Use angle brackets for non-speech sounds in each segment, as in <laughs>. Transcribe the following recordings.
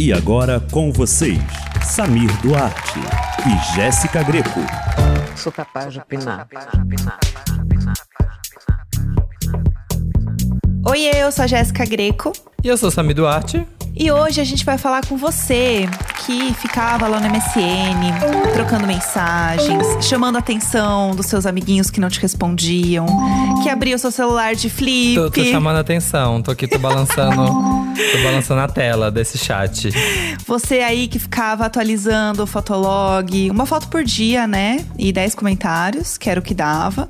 E agora com vocês, Samir Duarte e Jéssica Greco. Sou capaz de opinar. Oi, eu sou a Jéssica Greco. E eu sou Samir Duarte. E hoje a gente vai falar com você que ficava lá no MSN, trocando mensagens, chamando a atenção dos seus amiguinhos que não te respondiam, que abria o seu celular de flip. Tô, tô chamando a atenção, tô aqui, tô balançando, tô balançando a tela desse chat. Você aí que ficava atualizando o fotolog, uma foto por dia, né? E 10 comentários, que era o que dava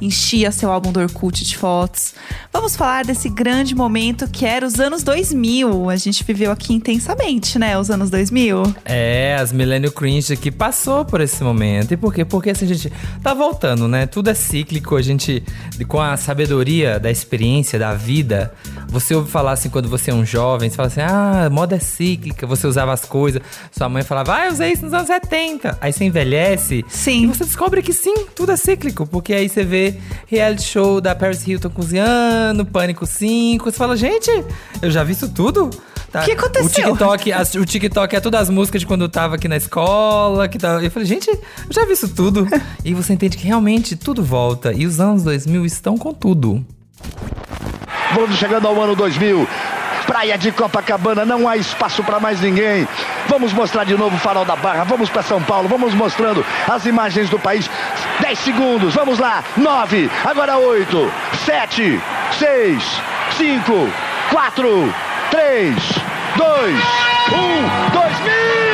enchia seu álbum do Orkut de fotos. Vamos falar desse grande momento que era os anos 2000. A gente viveu aqui intensamente, né? Os anos 2000. É, as Millennial Cringe que passou por esse momento. E por quê? Porque assim, a gente tá voltando, né? Tudo é cíclico. A gente, com a sabedoria da experiência, da vida, você ouve falar assim quando você é um jovem, você fala assim: ah, moda é cíclica, você usava as coisas. Sua mãe falava, ah, eu usei isso nos anos 70. Aí você envelhece. Sim. E você descobre que sim, tudo é cíclico. Porque aí você vê reality show da Paris Hilton cozinhando, Pânico 5. Você fala, gente, eu já vi isso tudo. Tá? O que aconteceu? O TikTok, as, o TikTok é todas as músicas de quando eu tava aqui na escola. Que tava, eu falei, gente, eu já vi isso tudo. <laughs> e você entende que realmente tudo volta. E os anos 2000 estão com tudo. Vamos chegando ao ano 2000. Praia de Copacabana, não há espaço para mais ninguém. Vamos mostrar de novo o farol da Barra, vamos para São Paulo, vamos mostrando as imagens do país. 10 segundos, vamos lá. 9, agora 8, 7, 6, 5, 4, 3, 2, 1, 2000!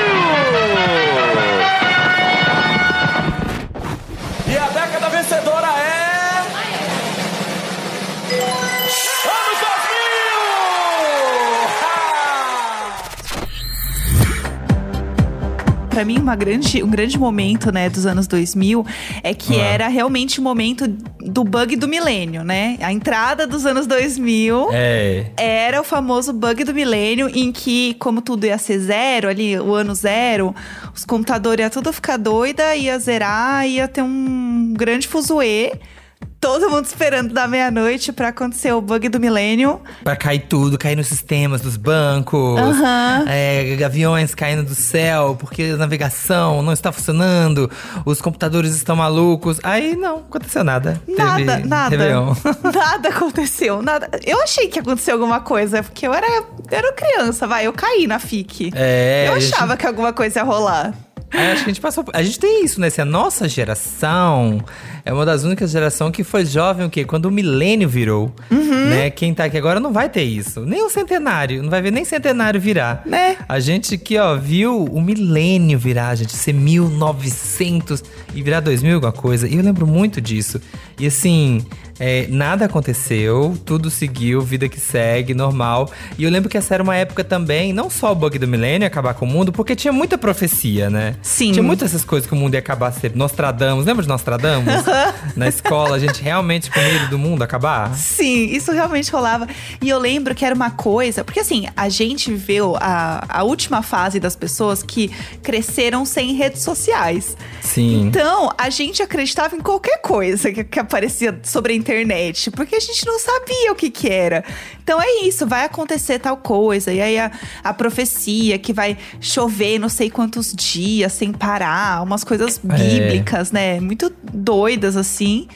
2000! Pra mim, uma grande, um grande momento, né, dos anos 2000 é que Ah. era realmente o momento do bug do milênio, né? A entrada dos anos 2000 É. era o famoso bug do milênio, em que, como tudo ia ser zero, ali, o ano zero, os computadores ia tudo ficar doida, ia zerar, ia ter um grande fuzuê. Todo mundo esperando da meia-noite pra acontecer o bug do milênio. Pra cair tudo, cair nos sistemas dos bancos, Aham. é, aviões caindo do céu, porque a navegação não está funcionando, os computadores estão malucos. Aí não, aconteceu nada. Nada, Teve nada. Réveillon. <laughs> <laughs> Nada aconteceu, nada. Eu achei que aconteceu alguma coisa, porque eu era, eu era criança, vai, eu caí na FIC. É, eu a gente- achava que alguma coisa ia rolar. É, acho que a gente passou. A gente tem isso, né? Se a nossa geração é uma das únicas gerações que foi jovem o quê? Quando o milênio virou. Uhum. Né? Quem tá aqui agora não vai ter isso. Nem o centenário. Não vai ver nem centenário virar. Né? A gente que, ó, viu o milênio virar, gente, ser 1900 e virar 2000 alguma coisa. E eu lembro muito disso. E assim, é, nada aconteceu, tudo seguiu, vida que segue, normal. E eu lembro que essa era uma época também, não só o bug do milênio acabar com o mundo, porque tinha muita profecia, né? Sim. Tinha muitas essas coisas que o mundo ia acabar sempre. Nostradamus, lembra de Nostradamus? <laughs> Na escola, a gente realmente com medo do mundo acabar? Sim, isso realmente rolava. E eu lembro que era uma coisa. Porque assim, a gente viveu a, a última fase das pessoas que cresceram sem redes sociais. Sim. Então, a gente acreditava em qualquer coisa que, que aparecia sobre a internet, porque a gente não sabia o que que era. Então é isso, vai acontecer tal coisa. E aí a, a profecia que vai chover não sei quantos dias sem parar, umas coisas É. bíblicas, né? Muito doidas assim.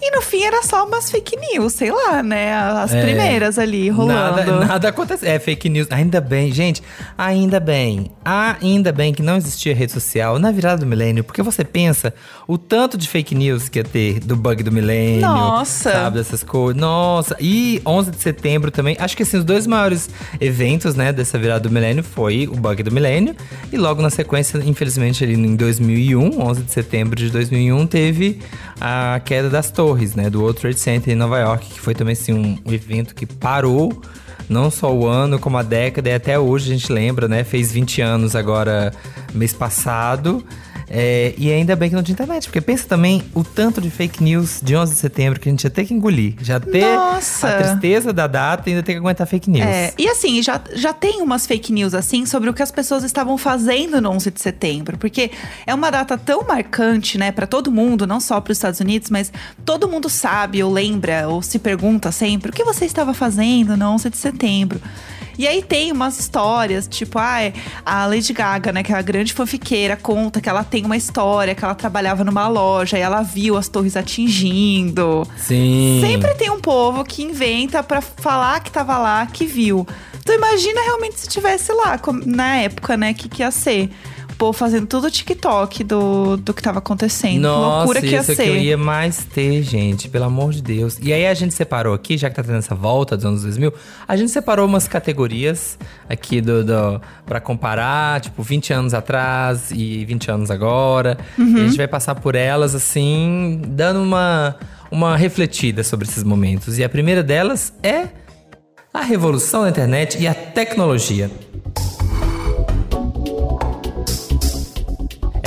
E no fim era só umas fake news, sei lá, né? As É. primeiras ali rolando. Nada, nada aconteceu. É fake news. Ainda bem, gente. Ainda bem. Ainda bem que não existia rede social na virada do milênio. Porque você pensa o tanto de fake news que ia ter do bug do milênio. Nossa. Sabe, dessas coisas. Nossa. E 11 de setembro também. Acho que assim, os dois maiores eventos, né, dessa virada do milênio foi o bug do milênio. E logo na sequência, infelizmente, ali em 2001, 11 de setembro de 2001, teve a queda das torres, né, do World Trade Center em Nova York, que foi também assim um evento que parou não só o ano, como a década, e até hoje a gente lembra, né? Fez 20 anos agora, mês passado. É, e ainda bem que não tinha internet, porque pensa também o tanto de fake news de 11 de setembro que a gente ia ter que engolir. Já ter Nossa. a tristeza da data e ainda ter que aguentar fake news. É, e assim, já, já tem umas fake news assim sobre o que as pessoas estavam fazendo no 11 de setembro, porque é uma data tão marcante, né, para todo mundo, não só para os Estados Unidos, mas todo mundo sabe ou lembra ou se pergunta sempre o que você estava fazendo no 11 de setembro. E aí tem umas histórias, tipo, ah, a Lady Gaga, né, que é a grande fanfiqueira, conta que ela tem uma história, que ela trabalhava numa loja e ela viu as torres atingindo. Sim. Sempre tem um povo que inventa pra falar que tava lá, que viu. Então imagina realmente se tivesse lá, na época, né, que, que ia ser. Povo fazendo tudo o TikTok do, do que tava acontecendo. Nossa, Loucura que ia isso é ser. que eu ia mais ter, gente, pelo amor de Deus. E aí a gente separou aqui, já que tá tendo essa volta dos anos 2000, a gente separou umas categorias aqui do, do para comparar, tipo 20 anos atrás e 20 anos agora. Uhum. E a gente vai passar por elas assim, dando uma uma refletida sobre esses momentos. E a primeira delas é a revolução da internet e a tecnologia.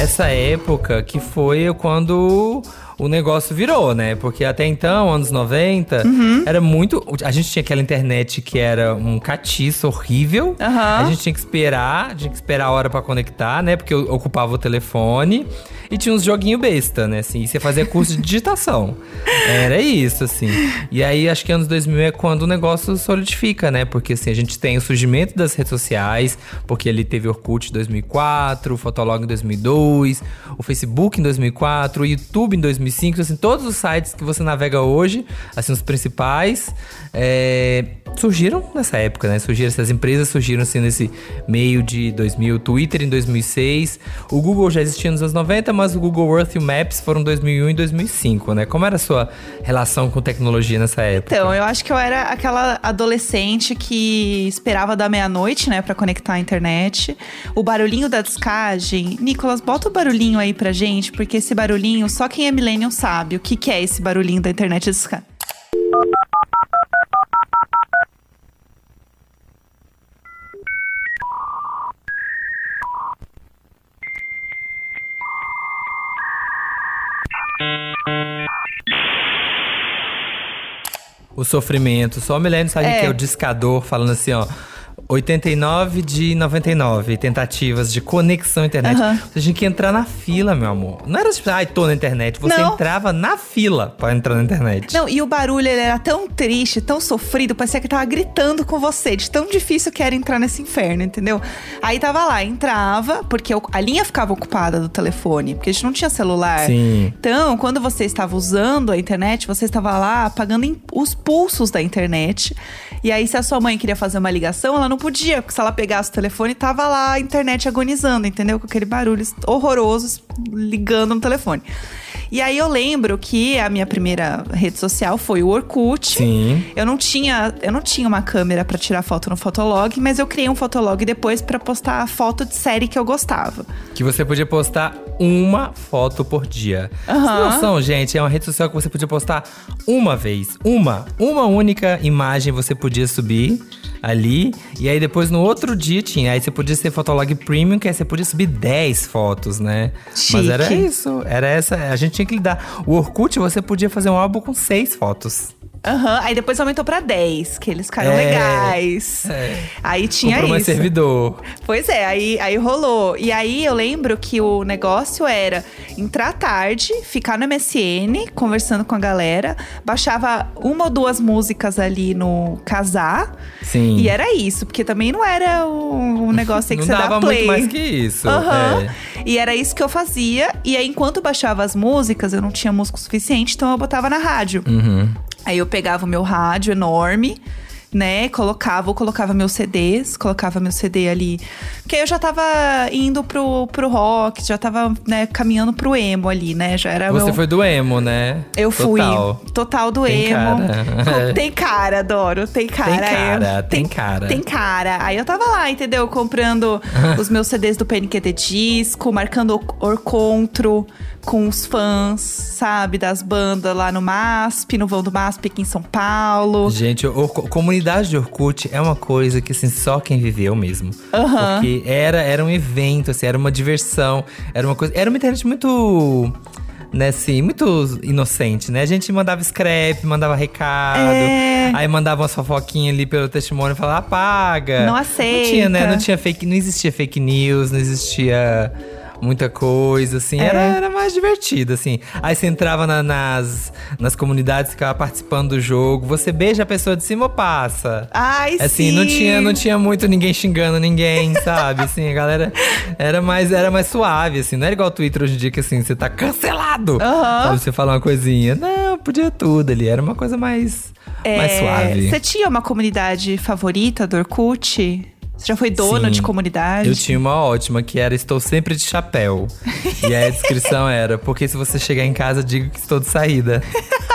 Essa época que foi quando o negócio virou, né? Porque até então, anos 90, Uhum. era muito. A gente tinha aquela internet que era um catiço horrível. Aham. A gente tinha que esperar, tinha que esperar a hora pra conectar, né? Porque eu ocupava o telefone. E tinha uns joguinhos besta, né? Assim, e você fazia curso de digitação. <laughs> Era isso, assim. E aí, acho que anos 2000 é quando o negócio solidifica, né? Porque, assim, a gente tem o surgimento das redes sociais, porque ali teve Orkut em 2004, o Fotolog em 2002, o Facebook em 2004, o YouTube em 2005. Assim, todos os sites que você navega hoje, assim, os principais, é, surgiram nessa época, né? Surgiram, essas empresas surgiram, assim, nesse meio de 2000. O Twitter em 2006. O Google já existia nos anos 90, mas o Google Earth e o Maps foram 2001 e 2005, né? Como era a sua relação com tecnologia nessa época? Então, eu acho que eu era aquela adolescente que esperava da meia-noite, né, pra conectar a internet. O barulhinho da descagem. Nicolas, bota o barulhinho aí pra gente, porque esse barulhinho, só quem é millennial sabe o que, que é esse barulhinho da internet de descagem. O sofrimento. Só o Milênio sabe o É. que é o discador falando assim, ó. 89 de 99 tentativas de conexão à internet. Aham. Você tinha que entrar na fila, meu amor. Não era tipo, ai, tô na internet. Você Não. entrava na fila pra entrar na internet. Não, e o barulho ele era tão triste, tão sofrido, parecia que tava gritando com você, de tão difícil que era entrar nesse inferno, entendeu? Aí tava lá, entrava, porque a linha ficava ocupada do telefone, porque a gente não tinha celular. Sim. Então, quando você estava usando a internet, você estava lá apagando os pulsos da internet. E aí, se a sua mãe queria fazer uma ligação, ela não podia, porque se ela pegasse o telefone, tava lá a internet agonizando, entendeu? Com aquele barulho horroroso ligando no telefone. E aí eu lembro que a minha primeira rede social foi o Orkut. Sim. Eu não tinha, eu não tinha uma câmera pra tirar foto no Fotolog, mas eu criei um Fotolog depois pra postar a foto de série que eu gostava. Que você podia postar uma foto por dia. Aham. Vocês têm noção, gente? É uma rede social que você podia postar uma vez. Uma. Uma única imagem você podia subir ali. E aí depois no outro dia tinha. Aí você podia ser Fotolog Premium, que aí você podia subir 10 fotos, né? Mas Chique. era isso. Era essa. A gente tinha que lidar. O Orkut você podia fazer um álbum com 6 fotos. Aham, aí depois aumentou pra 10, que eles ficaram É, legais. é. Aí tinha Comprou isso. servidor. Pois é, aí, aí rolou. E aí eu lembro que o negócio era entrar tarde, ficar no MSN, conversando com a galera, baixava uma ou duas músicas ali no casar. Sim. E era isso, porque também não era um, <laughs> negócio aí que Não você dava dá play. muito mais que isso. Aham. É. E era isso que eu fazia. E aí, enquanto baixava as músicas, eu não tinha músico suficiente, então eu botava na rádio. Uhum. Aí eu pegava o meu rádio enorme, né? Colocava, ou colocava meus CDs, colocava meu CD ali. Porque aí eu já tava indo pro, pro rock, já tava, né, caminhando pro emo ali, né? Já era Você meu... foi do emo, né? Eu fui. Total. Total do Tem emo. cara. Tem cara, adoro. Tem cara. Tem cara, Eu- tem cara. Tem cara. Aí eu tava lá, entendeu? Comprando <laughs> os meus CDs do PNQ de Disco, marcando o- Orcontro com os fãs, sabe? Das bandas lá no MASP, no vão do MASP aqui em São Paulo. Gente, o, comunidade de Orkut é uma coisa que assim, só quem viveu mesmo. Aham. Porque era, era um evento, assim, era uma diversão, era uma coisa. Era uma internet muito. Né, assim, muito inocente, né? A gente mandava scrap, mandava recado, É. aí mandava umas fofoquinhas ali pelo testemunho e falava, apaga. Não Não tinha, né? aceita. Não tinha fake, não existia fake news, não existia muita coisa, assim. É. Era, era mais divertido, assim. Aí você entrava na- nas, nas comunidades, ficava participando do jogo. Você beija a pessoa de cima ou passa? Ai, Assim, sim. não tinha, não tinha muito ninguém xingando ninguém, sabe? Assim, a galera era mais, era mais suave, assim. Não era igual o Twitter hoje em dia que, assim, você tá cancelado. Aham. Sabe, você fala uma coisinha. Não, podia tudo ali. Era uma coisa mais, mais É, suave. Você tinha uma comunidade favorita do Orkut? Você já foi dona Sim. de comunidade? Eu tinha uma ótima que era Estou sempre de chapéu. e a descrição <laughs> era: Porque se você chegar em casa, digo que estou de saída.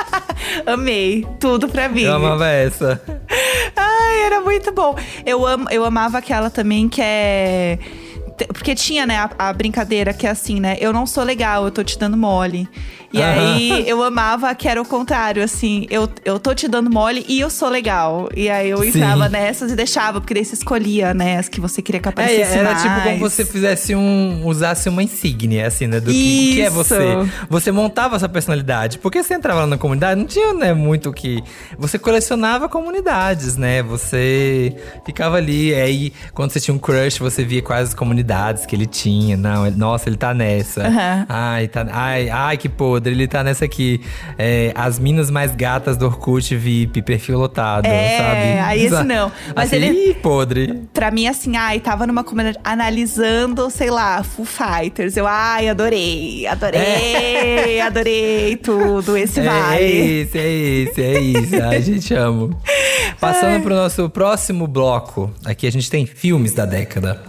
<laughs> Amei. Tudo pra mim. Eu amava essa. Ai, era muito bom. Eu, am, eu amava aquela também que é. Porque tinha, né, a, a brincadeira que é assim, né? Eu não sou legal, eu tô te dando mole. E aí eu amava que era o contrário, assim, eu, eu tô te dando mole e eu sou legal. E aí eu Sim. entrava nessas e deixava, porque daí você escolhia, né, as que você queria que É, aparecesse era mais. tipo como você fizesse um. usasse uma insígnia, assim, né? Do que, que é você. Você montava a sua personalidade. Porque você entrava lá na comunidade, não tinha, né, muito o que. Você colecionava comunidades, né? Você ficava ali. Aí, quando você tinha um crush, você via quais as comunidades que ele tinha. Não, ele- nossa, ele tá nessa. Ai, tá, ai, ai, que podre, ele tá nessa aqui. É, as minas mais gatas do Orkut VIP, perfil lotado, É, sabe? aí esse não. Mas Assim, ele- ih, podre. Pra mim, assim, ai, tava numa comunidade analisando, sei lá, Foo Fighters. Eu, ai, adorei, adorei, adorei tudo, esse É, é vale. esse, é esse, é isso. Ai, gente, amo. Passando pro nosso próximo bloco. Aqui a gente tem filmes da década.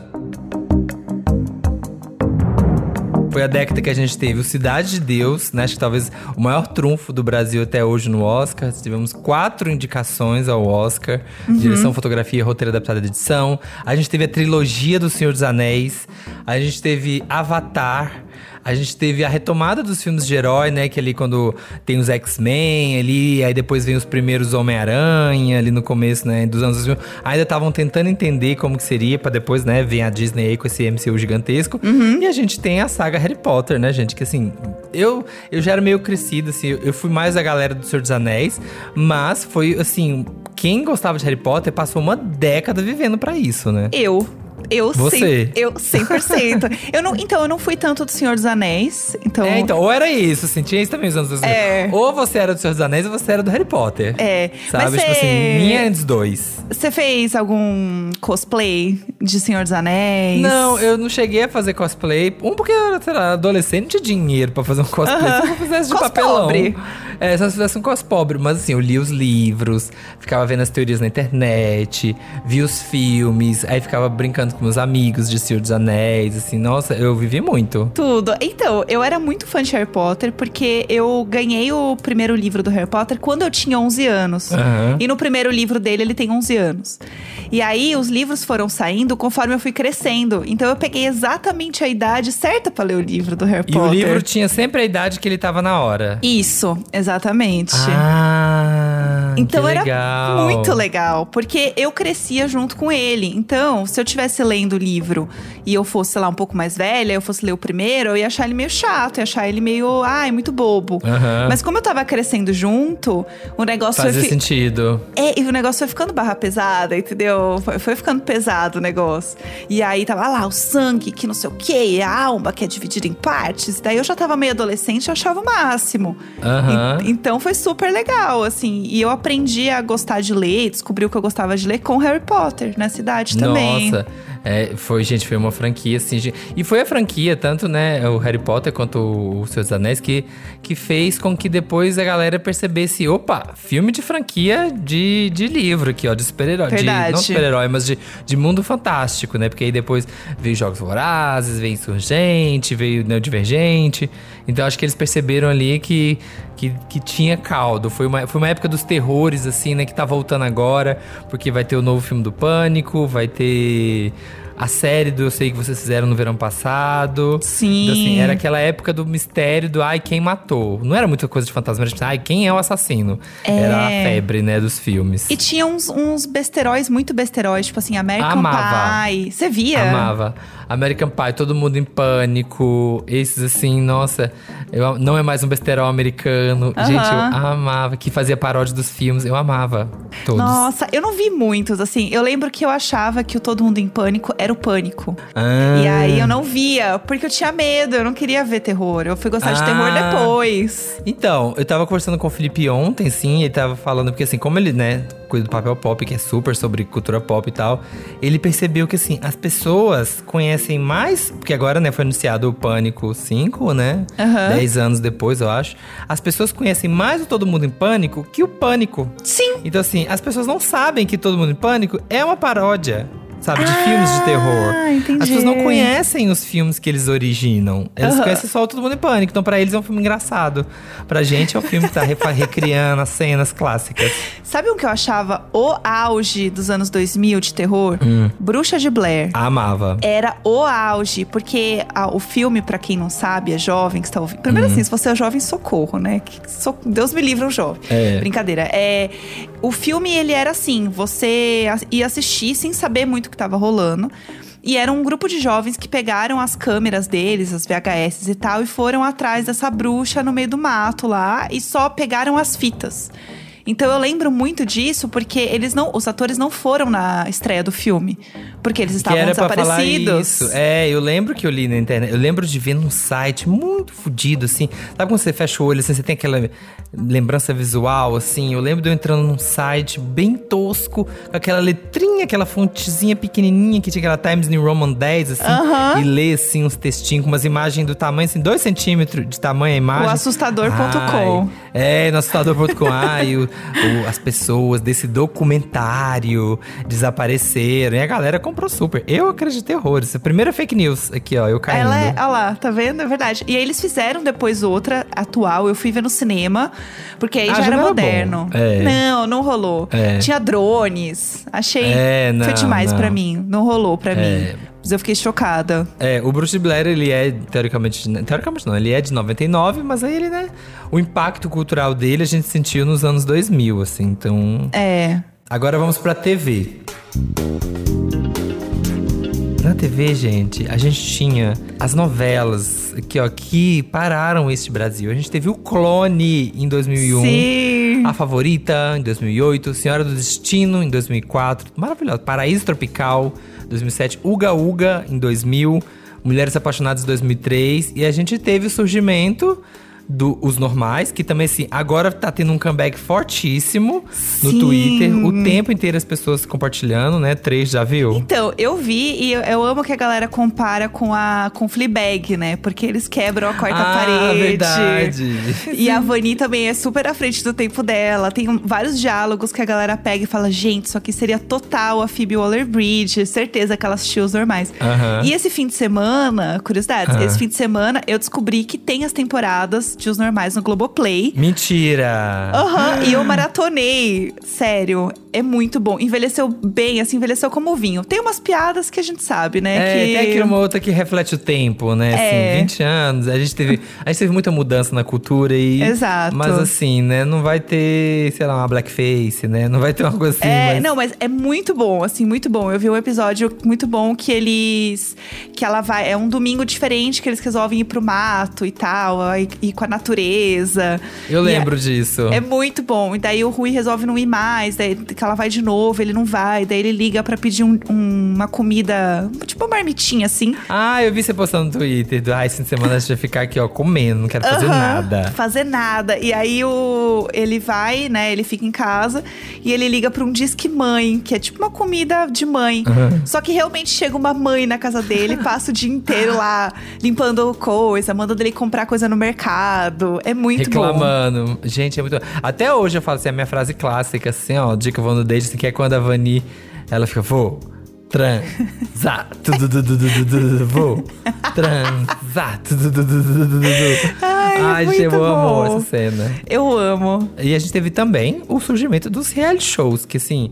Foi a década que a gente teve o Cidade de Deus, né? Acho que talvez o maior trunfo do Brasil até hoje no Oscar. Tivemos quatro indicações ao Oscar: direção, fotografia, roteiro adaptado de edição. A gente teve a trilogia do Senhor dos Anéis. A gente teve Avatar. A gente teve a retomada dos filmes de herói, né? Que ali quando tem os X-Men ali, aí depois vem os primeiros Homem-Aranha ali no começo, né? Dos anos 2000. Ainda estavam tentando entender como que seria pra depois, né? Vir a Disney aí com esse MCU gigantesco. E a gente tem a saga Harry Potter, né, gente? Que assim, eu, eu já era meio crescido, assim. Eu fui mais a galera do Senhor dos Anéis. Mas foi, assim... Quem gostava de Harry Potter passou uma década vivendo pra isso, né? Eu. Eu Você. Cem, eu 100%. eu não, então, eu não fui tanto do Senhor dos Anéis. Então, É, então, ou era isso, assim, tinha isso também nos anos 2000. É. Ou você era do Senhor dos Anéis ou você era do Harry Potter. É, Sabe? mas tipo cê- assim, minha é dos dois. você fez algum cosplay de Senhor dos Anéis? Não, eu não cheguei a fazer cosplay. Um, porque eu era, sei lá, adolescente, dinheiro pra fazer um cosplay. Aham. Se eu fizesse de Cos papelão. pobre. É, só se fizesse um cos pobre. Mas assim, eu li os livros, ficava vendo as teorias na internet, vi os filmes, aí ficava brincando com meus amigos de Senhor dos Anéis, assim, nossa, eu vivi muito. Tudo. Então, eu era muito fã de Harry Potter porque eu ganhei o primeiro livro do Harry Potter quando eu tinha 11 anos. Aham. E no primeiro livro dele, ele tem 11 anos. E aí, os livros foram saindo conforme eu fui crescendo. Então, eu peguei exatamente a idade certa pra ler o livro do Harry E Potter. o livro tinha sempre a idade que ele tava na hora. Isso, exatamente. Ah, Então era legal. muito legal, porque eu crescia junto com ele. Então, se eu tivesse lendo o livro e eu fosse, sei lá, um pouco mais velha, eu fosse ler o primeiro, eu ia achar ele meio chato, ia achar ele meio, ai, muito bobo. Aham. Mas como eu tava crescendo junto, o negócio Fazia fi- sentido. É, e o negócio foi ficando barra pesada, entendeu? Foi, foi ficando pesado o negócio. E aí tava lá o sangue, que não sei o quê, a alma que é dividida em partes. Daí eu já tava meio adolescente, eu achava o máximo. Aham. En- então foi super legal, assim. E eu aprendi a gostar de ler, descobri o que eu gostava de ler com Harry Potter na cidade também. Nossa, é, foi, gente, foi uma franquia, assim. E foi a franquia, tanto, né, o Harry Potter quanto o Senhor dos Anéis, que, que fez com que depois a galera percebesse: opa, filme de franquia de, de livro aqui, ó, de super-herói. Não super-herói, mas de, de mundo fantástico, né? Porque aí depois veio Jogos Vorazes, veio Insurgente, veio né, o Divergente. Então acho que eles perceberam ali que, que, que tinha caldo. Foi uma, foi uma época dos terrores, assim, né? Que tá voltando agora, porque vai ter o novo filme do Pânico, vai ter a série do Eu Sei Que Vocês Fizeram no verão passado. Sim. Então, assim, era aquela época do mistério do ai, quem matou. Não era muita coisa de fantasma, era tipo, ai, quem é o assassino? Era a febre, né, dos filmes. E tinha uns, uns besteróis, muito besteróis, tipo assim, American Amava. Pie. Você via? Amava. American Pie, todo mundo em pânico. Esses, assim, nossa. Eu, não é mais um besterol americano. Aham. Gente, eu amava. Que fazia paródia dos filmes. Eu amava todos. Nossa, eu não vi muitos, assim. Eu lembro que eu achava que o Todo Mundo em Pânico era o Pânico. Ah. E aí eu não via, porque eu tinha medo, eu não queria ver terror. Eu fui gostar de Ah. terror depois. Então, eu tava conversando com o Felipe ontem, sim, ele tava falando, porque assim, como ele, né, do papel pop, que é super sobre cultura pop e tal, ele percebeu que, assim, as pessoas conhecem mais, porque agora, né, foi anunciado o Pânico 5, né? Aham. 10 anos depois, eu acho. As pessoas conhecem mais o Todo Mundo em Pânico que o Pânico. Sim. Então, assim, as pessoas não sabem que Todo Mundo em Pânico é uma paródia. Sabe, de Ah, filmes de terror. entendi. As pessoas não conhecem os filmes que eles originam. Eles conhecem só o Todo Mundo em Pânico. Então, pra eles é um filme engraçado. Pra gente é um filme que tá <laughs> recriando as cenas clássicas. Sabe um que eu achava o auge dos anos 2000 de terror? Hum. Bruxa de Blair. Amava. Era o auge, porque a- o filme, pra quem não sabe, é jovem que está ouvindo. Primeiro Uhum. assim, se você é jovem, socorro, né? So- Deus me livre um jovem. É. Brincadeira. É, o filme, ele era assim, você ia assistir sem saber muito o que tava rolando. E era um grupo de jovens que pegaram as câmeras deles, as VHS e tal, e foram atrás dessa bruxa no meio do mato lá e só pegaram as fitas. Então eu lembro muito disso porque eles não, os atores não foram na estreia do filme, porque eles Que estavam era pra falar desaparecidos. isso. É, eu lembro que eu li na internet. Eu lembro de ver num site muito fodido, assim. Sabe quando você fecha o olho, assim, você tem aquela lembrança visual, assim? Eu lembro de eu entrando num site bem tosco, com aquela letrinha, aquela fontezinha pequenininha que tinha aquela Times New Roman 10, assim. Aham. E ler, assim, uns textinhos com umas imagens do tamanho, assim, 2 centímetros de tamanho a imagem. O assustador.com. É, no assustador.com. Ai, o- o- as pessoas desse documentário desapareceram. E a galera comprou super. Eu acreditei horrores. A primeira fake news aqui, ó, eu caindo. Ela é, olha lá, tá vendo? É verdade. E aí eles fizeram depois outra atual, eu fui ver no cinema, porque aí Ah, já já era moderno. É. Não, não rolou. É. Tinha drones. Achei. É, não, foi demais pra mim. Não rolou pra É. mim. Mas eu fiquei chocada. É, o Bruce Blair, ele é, teoricamente, teoricamente não, ele é de 99, mas aí ele, né, o impacto cultural dele a gente sentiu nos anos 2000, assim, então... É. Agora vamos pra TV. Na TV, gente, a gente tinha as novelas que, ó, que pararam este Brasil. A gente teve o Clone em 2001. Sim. A Favorita, em 2008. Senhora do Destino, em 2004. Maravilhoso. Paraíso Tropical, 2007. Uga Uga, em 2000. Mulheres Apaixonadas, em 2003. E a gente teve o surgimento do Os Normais, que também, assim, agora tá tendo um comeback fortíssimo no Sim. Twitter. O tempo inteiro as pessoas compartilhando, né? Três, já viu? Então, eu vi e eu, eu amo que a galera compara com a com Fleabag, né? Porque eles quebram a quarta ah, parede. verdade. <laughs> E a Vani também é super à frente do tempo dela. Tem vários diálogos que a galera pega e fala: gente, isso aqui seria total a Phoebe Waller-Bridge. Certeza que ela assistiu os normais. Aham. E esse fim de semana, curiosidades, Ah. esse fim de semana eu descobri que tem as temporadas de os normais no Globoplay. Mentira! Aham, e eu maratonei. Sério, é muito bom. Envelheceu bem, assim, envelheceu como vinho. Tem umas piadas que a gente sabe, né? É, que... tem aqui uma outra que reflete o tempo, né? É. Assim, 20 anos. A gente teve, a gente teve muita mudança na cultura e. Exato. Mas assim, né? Não vai ter, sei lá, uma blackface, né? Não vai ter uma coisa assim. É, mas... não, mas é muito bom, assim, muito bom. Eu vi um episódio muito bom que eles. Que ela vai. É um domingo diferente que eles resolvem ir pro mato e tal, aí- ir com a natureza. Eu E lembro disso. É muito bom. E daí o Rui resolve não ir mais, daí que ela vai de novo, ele não vai. Daí ele liga pra pedir um- um- uma comida, tipo uma marmitinha, assim. Ah, eu vi você postando no Twitter. Do, ah, esse fim de semana a gente vai ficar aqui, ó, comendo, não quero fazer Aham, nada. Fazer nada. E aí o, ele vai, né? Ele fica em casa e ele liga pra um Disque Mãe, que é tipo uma comida de mãe. Só que realmente chega uma mãe na casa dele, passa o dia inteiro lá limpando coisa, mandando ele comprar coisa no mercado. É muito bom. Reclamando. Gente, é muito. Até hoje eu falo assim, a minha frase clássica, assim, ó, dia que eu vou no date, assim, que é quando a Vani, ela fica, vou. Transar, vou transar. Ai, é gente, eu muito amo bom. essa cena. Eu amo. E a gente teve também o surgimento dos reality shows, que assim,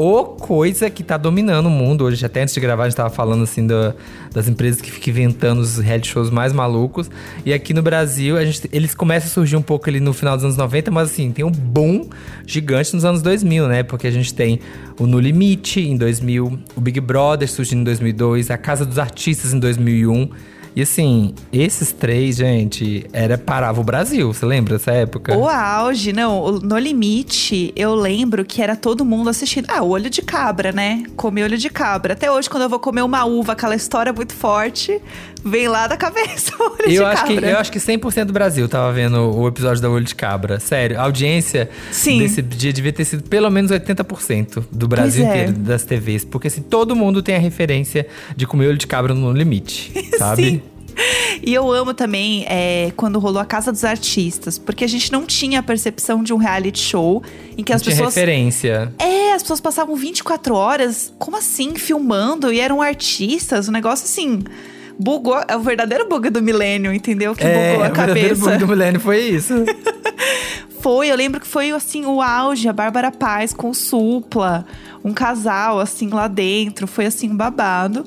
o coisa que tá dominando o mundo hoje. Até antes de gravar, a gente tava falando assim do- das empresas que ficam inventando os reality shows mais malucos. E aqui no Brasil, a gente, eles começam a surgir um pouco ali no final dos anos 90, mas assim, tem um boom gigante nos anos 2000, né? Porque a gente tem o No Limite em 2000, o Big Brother surgindo em 2002, a Casa dos Artistas em 2001. E assim, esses três, gente, era parava o Brasil. Você lembra dessa época? O auge, não, no limite, eu lembro que era todo mundo assistindo. Ah, olho de cabra, né? Comer olho de cabra. Até hoje, quando eu vou comer uma uva, aquela história muito forte, vem lá da cabeça o <laughs> olho de Eu acho, que, cabra. eu acho que 100% do Brasil tava vendo o episódio da Olho de Cabra. Sério, a audiência Sim. desse dia devia ter sido pelo menos 80% do Brasil é. inteiro, das TVs. Porque assim, todo mundo tem a referência de comer olho de cabra no limite, <laughs> sabe? Sim. E eu amo também é, quando rolou a Casa dos Artistas, porque a gente não tinha a percepção de um reality show em que Não as tinha pessoas. referência. É, as pessoas passavam 24 horas, como assim, filmando e eram artistas, um negócio assim. Bugou, é o verdadeiro bug do milênio, entendeu? Que bugou a o verdadeiro cabeça. bug do milênio foi isso. <laughs> Foi, eu lembro que foi assim o auge, a Bárbara Paz com o Supla, um casal assim lá dentro, foi assim um babado.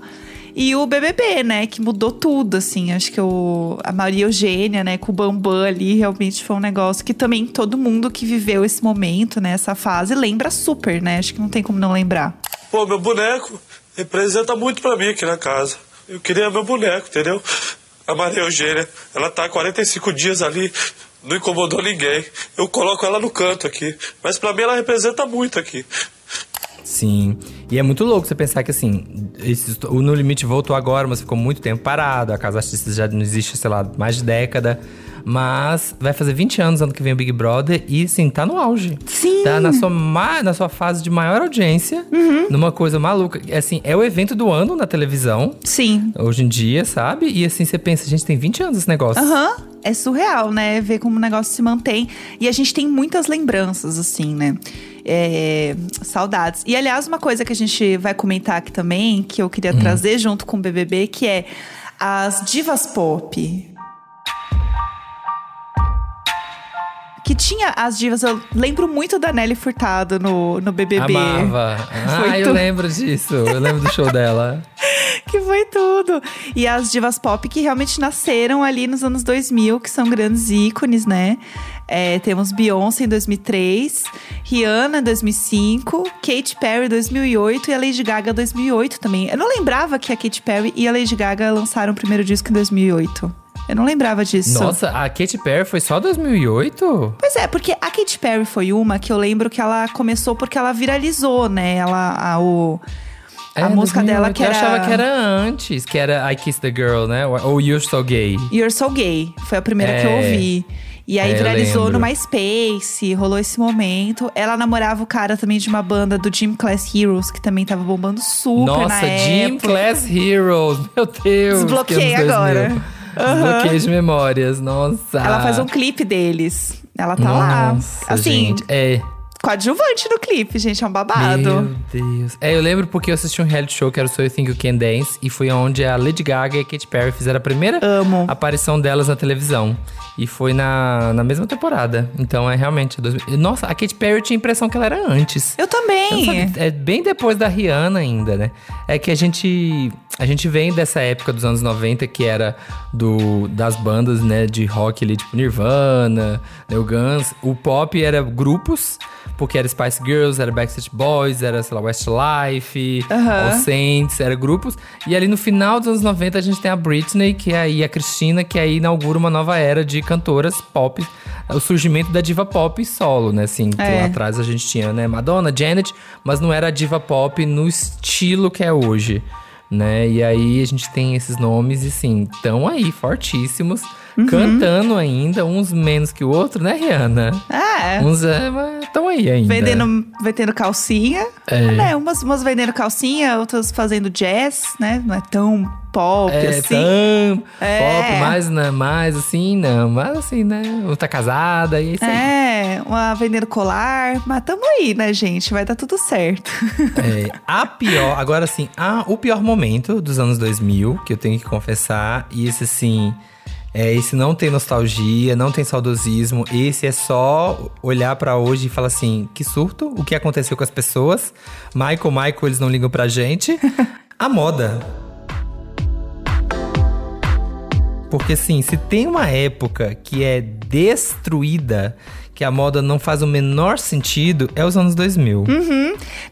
E o BBB, né, que mudou tudo, assim. Acho que o, a Maria Eugênia, né, com o Bambam ali, realmente foi um negócio que também todo mundo que viveu esse momento, né, essa fase, lembra super, né? Acho que não tem como não lembrar. Pô, meu boneco representa muito pra mim aqui na casa. Eu queria meu boneco, entendeu? A Maria Eugênia, ela tá há 45 dias ali, não incomodou ninguém. Eu coloco ela no canto aqui. Mas pra mim ela representa muito aqui. Sim. E é muito louco você pensar que, assim, esse- o No Limite voltou agora, mas ficou muito tempo parado. A Casa Artistas já não existe, sei lá, mais de década. Mas vai fazer 20 anos ano que vem o Big Brother e, sim, tá no auge. Sim. Tá na sua, na sua fase de maior audiência, numa coisa maluca. Assim, é o evento do ano na televisão, Sim. hoje em dia, sabe? E assim, você pensa, gente, tem 20 anos esse negócio. Aham. É surreal, né? Ver como o negócio se mantém. E a gente tem muitas lembranças, assim, né? É, saudades. E, aliás, uma coisa que a gente vai comentar aqui também, que eu queria trazer junto com o BBB, que é as divas pop. Que tinha as divas, eu lembro muito da Nelly Furtado no, no BBB. Amava. <laughs> Foi Ah, eu tu- lembro disso. Eu lembro do show dela. <laughs> Que foi tudo. E as divas pop que realmente nasceram ali nos anos 2000, que são grandes ícones, né? É, temos Beyoncé em 2003, Rihanna em 2005, Katy Perry em 2008 e a Lady Gaga em 2008 também. Eu não lembrava que a Katy Perry e a Lady Gaga lançaram o primeiro disco em 2008. Eu não lembrava disso. Nossa, a Katy Perry foi só 2008? Pois é, porque a Katy Perry foi uma que eu lembro que ela começou porque ela viralizou, né? Ela, a, o, a É, música 2008. dela que Eu era... achava que era antes, que era I Kiss the Girl, né? Ou You're So Gay. You're So Gay. Foi a primeira que eu É. ouvi. E aí É, eu viralizou no MySpace, rolou esse momento. Ela namorava o cara também de uma banda do Gym Class Heroes, que também tava bombando super na Nossa, Gym época. Class Heroes. Meu Deus. Desbloqueei que anos 2000. agora. Desbloqueei de memórias. Nossa. Ela faz um clipe deles. Ela tá lá. Nossa, Assim, gente. É. coadjuvante no clipe, gente. É um babado. Meu Deus. É, eu lembro porque eu assisti um reality show que era o So You Think You Can Dance. E foi onde a Lady Gaga e a Katy Perry fizeram a primeira Amo. aparição delas na televisão. E foi na, na mesma temporada. Então é realmente. 2000 Nossa, a Katy Perry eu tinha a impressão que ela era antes. Eu Eu também. sabia. É bem depois da Rihanna ainda, né? É que a gente a gente vem dessa época dos anos 90 que era do das bandas, né, de rock ali, tipo Nirvana, né, o Guns. O pop era grupos, porque era Spice Girls, era Backstreet Boys, era, sei lá, Westlife, Aham. All Saints, era grupos. E ali no final dos anos 90 a gente tem a Britney, que é aí a Cristina, que aí inaugura uma nova era de cantoras pop. O surgimento da diva pop solo, né? Assim, É. lá atrás a gente tinha, né? Madonna, Janet, mas não era a diva pop no estilo que é hoje, né? E aí a gente tem esses nomes e sim, estão aí fortíssimos, Uhum. cantando ainda, uns menos que o outro, né, Rihanna? É. Uns é, mas estão aí ainda. Vendendo, vendendo calcinha. É. Né, umas, umas vendendo calcinha, outras fazendo jazz, né? Não é tão pop É, assim. tão É. pop, mais, né, mais assim, não, mas assim, né, tá casada e é isso aí. É, uma vendendo colar, mas tamo aí, né, gente? Vai dar tudo certo. <laughs> É, a pior, agora assim, a, o pior momento dos anos 2000, que eu tenho que confessar, e esse assim, é, esse não tem nostalgia, não tem saudosismo, esse é só olhar pra hoje e falar assim, que surto, o que aconteceu com as pessoas, Michael, Michael, eles não ligam pra gente. A moda. Porque assim, se tem uma época que é destruída, que a moda não faz o menor sentido é os anos 2000.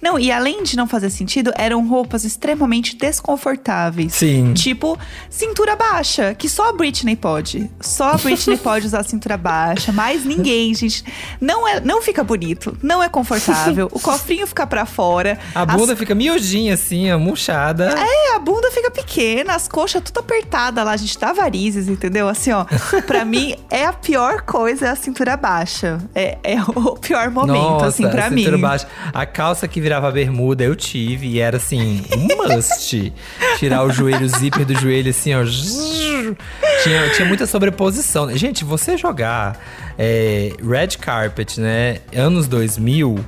Não, e além de não fazer sentido, eram roupas extremamente desconfortáveis. Sim. Tipo, cintura baixa, que só a Britney pode. Só a Britney <laughs> pode usar cintura baixa, mais ninguém, gente. Não, é, não fica bonito, não é confortável. o cofrinho fica pra fora. A as- bunda fica miudinha assim, ó, murchada. É, a bunda fica pequena, as coxas tudo apertada lá, a gente dá varizes, entendeu? Assim, ó, pra <laughs> mim é a pior coisa é a cintura baixa. É, é o pior momento, Nossa, assim, pra a mim. baixa. A calça que virava bermuda eu tive e era assim, um must. <laughs> Tirar o joelho, o zíper do joelho, assim, ó. Tinha, tinha muita sobreposição. Gente, você jogar é, red carpet, né? Anos 2000.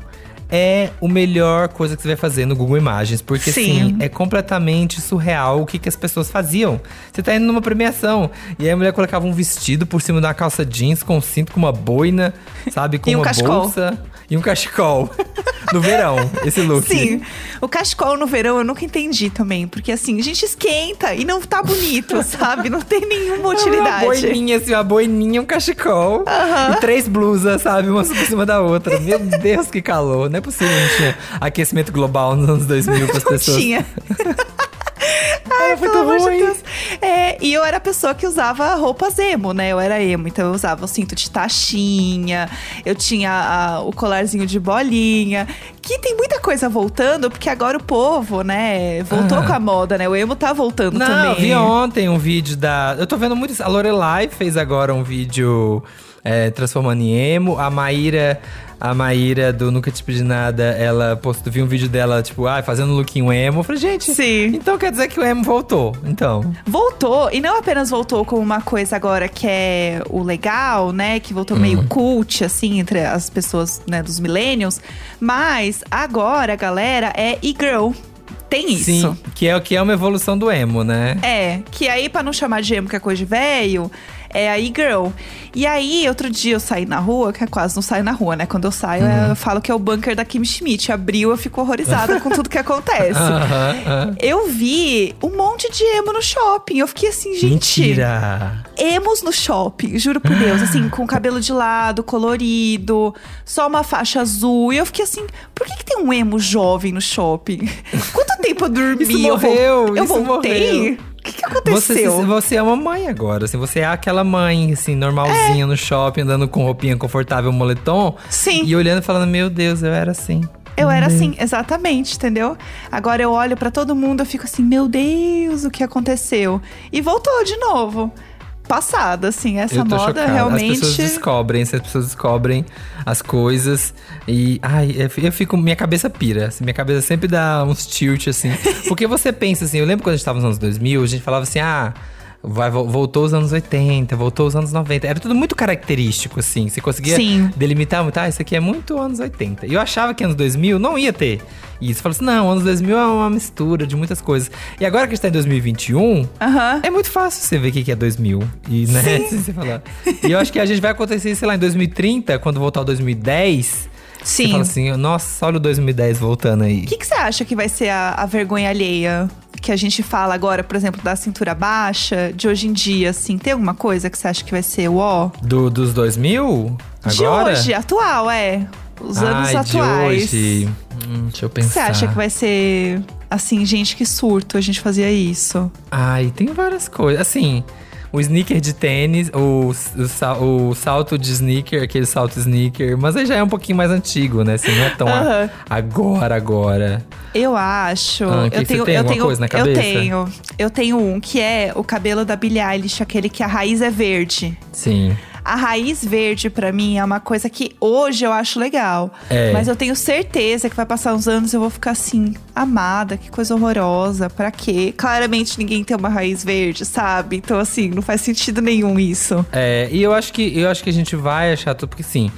É a melhor coisa que você vai fazer no Google Imagens. Porque, Sim. assim, é completamente surreal o que, que as pessoas faziam. Você tá indo numa premiação. E aí a mulher colocava um vestido por cima de uma calça jeans com um cinto, com uma boina, sabe? Com E um uma bolsa e um cachecol. <laughs> no verão, esse look. Sim, o cachecol no verão eu nunca entendi também. Porque assim, a gente esquenta e não tá bonito, <laughs> sabe? Não tem nenhuma Uma utilidade. boininha, assim, uma boininha, um cachecol. E três blusas, sabe? Uma por cima da outra. Meu Deus, que calor. Não é possível, não tinha aquecimento global nos anos 2000 para as Não pessoas. tinha. <laughs> Ai, Pelo amor de. É, e eu era a pessoa que usava roupas emo, né? Eu era emo, então eu usava o cinto de taxinha, eu tinha a- o colarzinho de bolinha. Que tem muita coisa voltando, porque agora o povo, né, voltou Ah. com a moda, né? O emo tá voltando Não, também. eu vi ontem um vídeo da. Eu tô vendo muito. A Lorelai fez agora um vídeo é, transformando em emo. A Maíra. A Maíra do Nunca Te Pedi Nada, ela postou, vi um vídeo dela, tipo, ah, fazendo um lookinho emo. Eu falei, gente, Sim. então quer dizer que o emo voltou. Então. Voltou, e não apenas voltou como uma coisa agora que é o legal, né? Que voltou meio cult, assim, entre as pessoas, né, dos millennials. Mas agora galera é e-girl. Tem isso. Sim, que é, que é uma evolução do emo, né? É, que aí pra não chamar de emo que é coisa de velho, é a e-girl. E aí, outro dia eu saí na rua, que eu quase não saio na rua, né? Quando eu saio, Uhum. eu falo que é o bunker da Kim Schmidt. Abriu, eu fico horrorizada com tudo que acontece. <laughs> Eu vi um monte de emo no shopping. Eu fiquei assim, gente. Mentira! Emos no shopping, juro por Deus, assim, com cabelo de lado, colorido, só uma faixa azul. E eu fiquei assim, por que, que tem um emo jovem no shopping? Quanto tempo eu dormi? Isso eu, morreu, eu isso voltei? morreu. O que, que Você, aconteceu? você é uma mãe agora, assim, você é aquela mãe, assim, normalzinha no shopping, andando com roupinha confortável, moletom. Sim. E olhando e falando, meu Deus, eu era assim. Eu era assim, exatamente, entendeu? Agora eu olho pra todo mundo, eu fico assim, meu Deus, o que aconteceu? E voltou de novo. Passada, assim, essa moda chocada. realmente. As pessoas descobrem, as pessoas descobrem as coisas. E, ai, eu fico, minha cabeça pira. assim, minha cabeça sempre dá uns tilt, assim. <laughs> Porque você pensa, assim, eu lembro quando a gente tava nos anos 2000, a gente falava assim, ah. Vai, vo- voltou os anos 80, voltou os anos 90. Era tudo muito característico, assim. Você conseguia Sim. delimitar muito. Ah, isso aqui é muito anos 80. E eu achava que anos 2000 não ia ter isso. Falava assim, não, anos 2000 é uma mistura de muitas coisas. E agora que a gente tá em 2021, Aham. é muito fácil você ver o que é 2000. E, né, se <laughs> você falar. E eu acho que a gente vai acontecer, sei lá, em 2030, quando voltar o 2010. Você Sim. fala assim, nossa, olha o 2010 voltando aí. O que, que você acha que vai ser a, a vergonha alheia? Que a gente fala agora, por exemplo, da cintura baixa, de hoje em dia, assim. Tem alguma coisa que você acha que vai ser o ó? Do, dos 2000? De Agora? hoje, atual, é. Os anos Ai, atuais. de hoje. Hum, deixa eu pensar. Você acha que vai ser assim, gente, que surto a gente fazia isso? Ai, tem várias coisas. Assim, o sneaker de tênis, o, o, o salto de sneaker, aquele salto sneaker. Mas aí já é um pouquinho mais antigo, né? Assim, não é tão a- agora, agora. Eu acho. Ah, que eu que tenho, tem? eu tenho, coisa na eu cabeça? tenho. Eu tenho um que é o cabelo da Billie Eilish, aquele que a raiz é verde. Sim. A raiz verde, pra mim, é uma coisa que hoje eu acho legal. É. Mas eu tenho certeza que vai passar uns anos e eu vou ficar assim, amada, que coisa horrorosa, pra quê? Claramente ninguém tem uma raiz verde, sabe? Então, assim, não faz sentido nenhum isso. É, e eu acho que eu acho que a gente vai achar tudo, porque sim,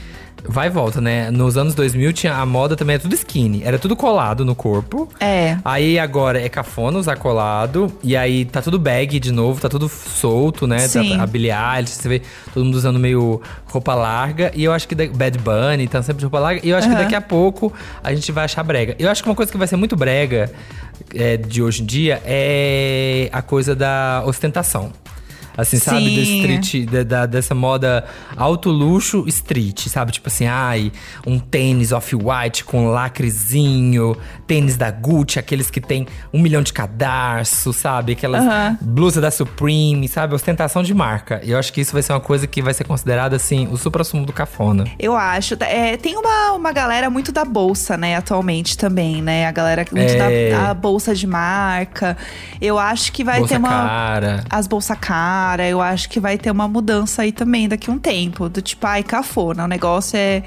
vai e volta, né? Nos anos 2000 tinha a moda também era tudo skinny, era tudo colado no corpo. É. Aí agora é cafona usar colado, e aí tá tudo bag de novo, tá tudo solto, né? Sim. Tá, a Billie Eilish, você vê todo mundo usando meio roupa larga, e eu acho que da- Bad Bunny tá sempre de roupa larga, e eu acho que Aham. daqui a pouco a gente vai achar brega. Eu acho que uma coisa que vai ser muito brega é, de hoje em dia é a coisa da ostentação. Assim, sabe? Da Sim. street, da, da- dessa moda alto luxo street, sabe? Tipo assim, ai, um tênis off-white com lacrezinho, tênis da Gucci, aqueles que tem um milhão de cadarço, sabe? Aquelas Aham. blusa da Supreme, sabe? Ostentação de marca. E eu acho que isso vai ser uma coisa que vai ser considerada, assim, o supra-sumo do cafona. Eu acho. É, tem uma, uma galera muito da bolsa, né, atualmente também, né? A galera muito É. da a bolsa de marca. Eu acho que vai Bolsa ter uma. cara. As bolsa cara, eu acho que vai ter uma mudança aí também daqui a um tempo. Do tipo, ai, cafona. O negócio é.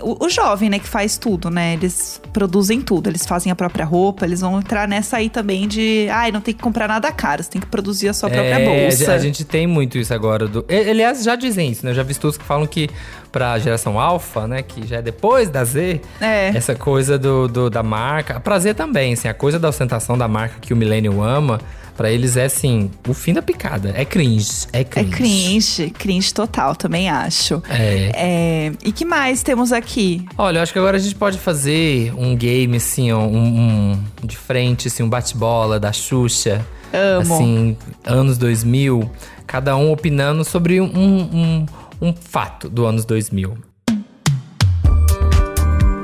O, o jovem, né, que faz tudo, né? Eles produzem tudo, eles fazem a própria roupa, eles vão entrar nessa aí também de. Ai, não tem que comprar nada caro, você tem que produzir a sua própria É, bolsa. A gente tem muito isso agora. Do... Aliás, já dizem isso, né? Eu já vi estudos que falam que pra geração alfa, né? Que já é depois da Z, É. essa coisa do, do- da marca. Pra Z também, assim, a coisa da ostentação da marca que o millennial ama, pra eles é assim, o fim da picada. É cringe. É É cringe. cringe, cringe total, também acho. É. É, E que mais temos aqui? Olha, eu acho que agora a gente pode fazer um game, assim, ó, um, um- de frente, assim, um bate-bola da Xuxa. Amo. Assim, anos 2000. Cada um opinando sobre um, um, um fato do anos 2000.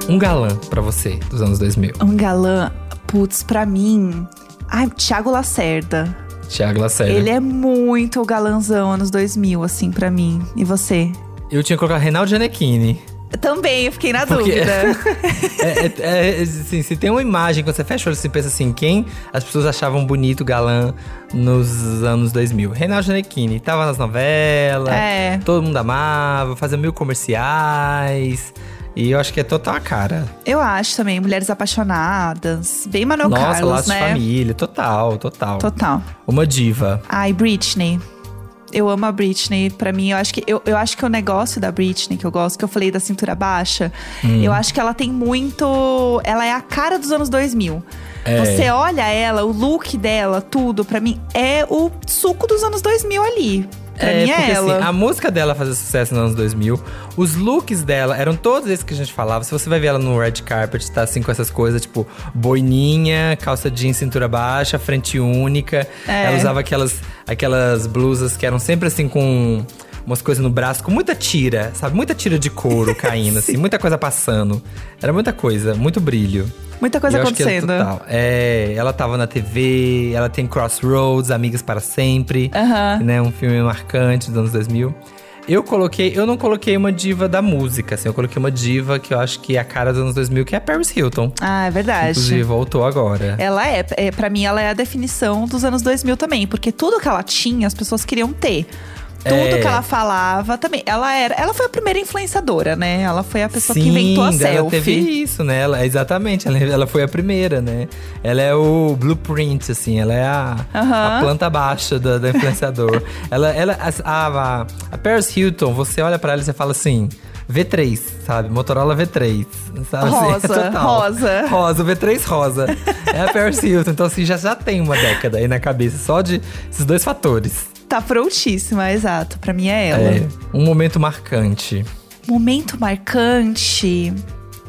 Um galã pra você dos anos 2000. Um galã, putz, pra mim. Ai, Thiago Lacerda. Thiago Lacerda. Ele é muito galãzão anos 2000, assim, pra mim. E você? Eu tinha que colocar Reinaldo Gianecchini. Também, eu fiquei na Porque- dúvida. <laughs> <laughs> É, é, é, assim, se tem uma imagem, quando você fecha o olho, você pensa assim, quem as pessoas achavam bonito, galã, nos anos 2000? Reinaldo Gianecchini, tava nas novelas, É. todo mundo amava, fazia mil comerciais, e eu acho que é total a cara. Eu acho também, Mulheres Apaixonadas. Bem Manuel Nossa, Carlos, laços né? de família, total, total. Total. Uma diva. Ai, Britney. Eu amo a Britney. Pra mim, eu acho que eu, eu acho que o negócio da Britney que eu gosto, que eu falei da cintura baixa, Hum. eu acho que ela tem muito. Ela é a cara dos anos 2000. É. Você olha ela, o look dela, tudo, pra mim, é o suco dos anos 2000 ali. Pra mim é porque ela. assim, a música dela fazia sucesso nos anos 2000. Os looks dela eram todos esses que a gente falava. Se você vai ver ela no red carpet, tá assim com essas coisas, tipo boininha, calça jeans, cintura baixa, frente única. É. Ela usava aquelas, aquelas blusas que eram sempre assim com umas coisas no braço, com muita tira, sabe? Muita tira de couro <laughs> caindo, assim, muita coisa passando. Era muita coisa, muito brilho. Muita coisa é acontecendo. total. É, ela tava na TV, ela tem Crossroads, Amigas para Sempre, né? Um filme marcante dos anos 2000. Eu coloquei, eu não coloquei uma diva da música, assim, eu coloquei uma diva que eu acho que é a cara dos anos 2000, que é a Paris Hilton. Ah, é verdade. Inclusive, voltou agora. Ela é, é, para mim, ela é a definição dos anos 2000 também, porque tudo que ela tinha, as pessoas queriam ter. Tudo É. que ela falava também. Ela era, ela foi a primeira influenciadora, né? Ela foi a pessoa que Sim, inventou a ela selfie. teve isso, né? Ela, exatamente, ela, ela foi a primeira, né? Ela é o blueprint, assim, ela é a, Aham. a planta baixa da, da influenciador. <laughs> ela, ela, a, a, a Paris Hilton, você olha pra ela e você fala assim. V3, sabe? Motorola V3. Sabe? Assim, Rosa, total. rosa. Rosa, o V3 rosa. é a Paris Hilton. Então, assim, já, já tem uma década aí na cabeça, só de esses dois fatores. Tá prontíssima, exato. Pra mim é ela. É, um momento marcante. Momento marcante.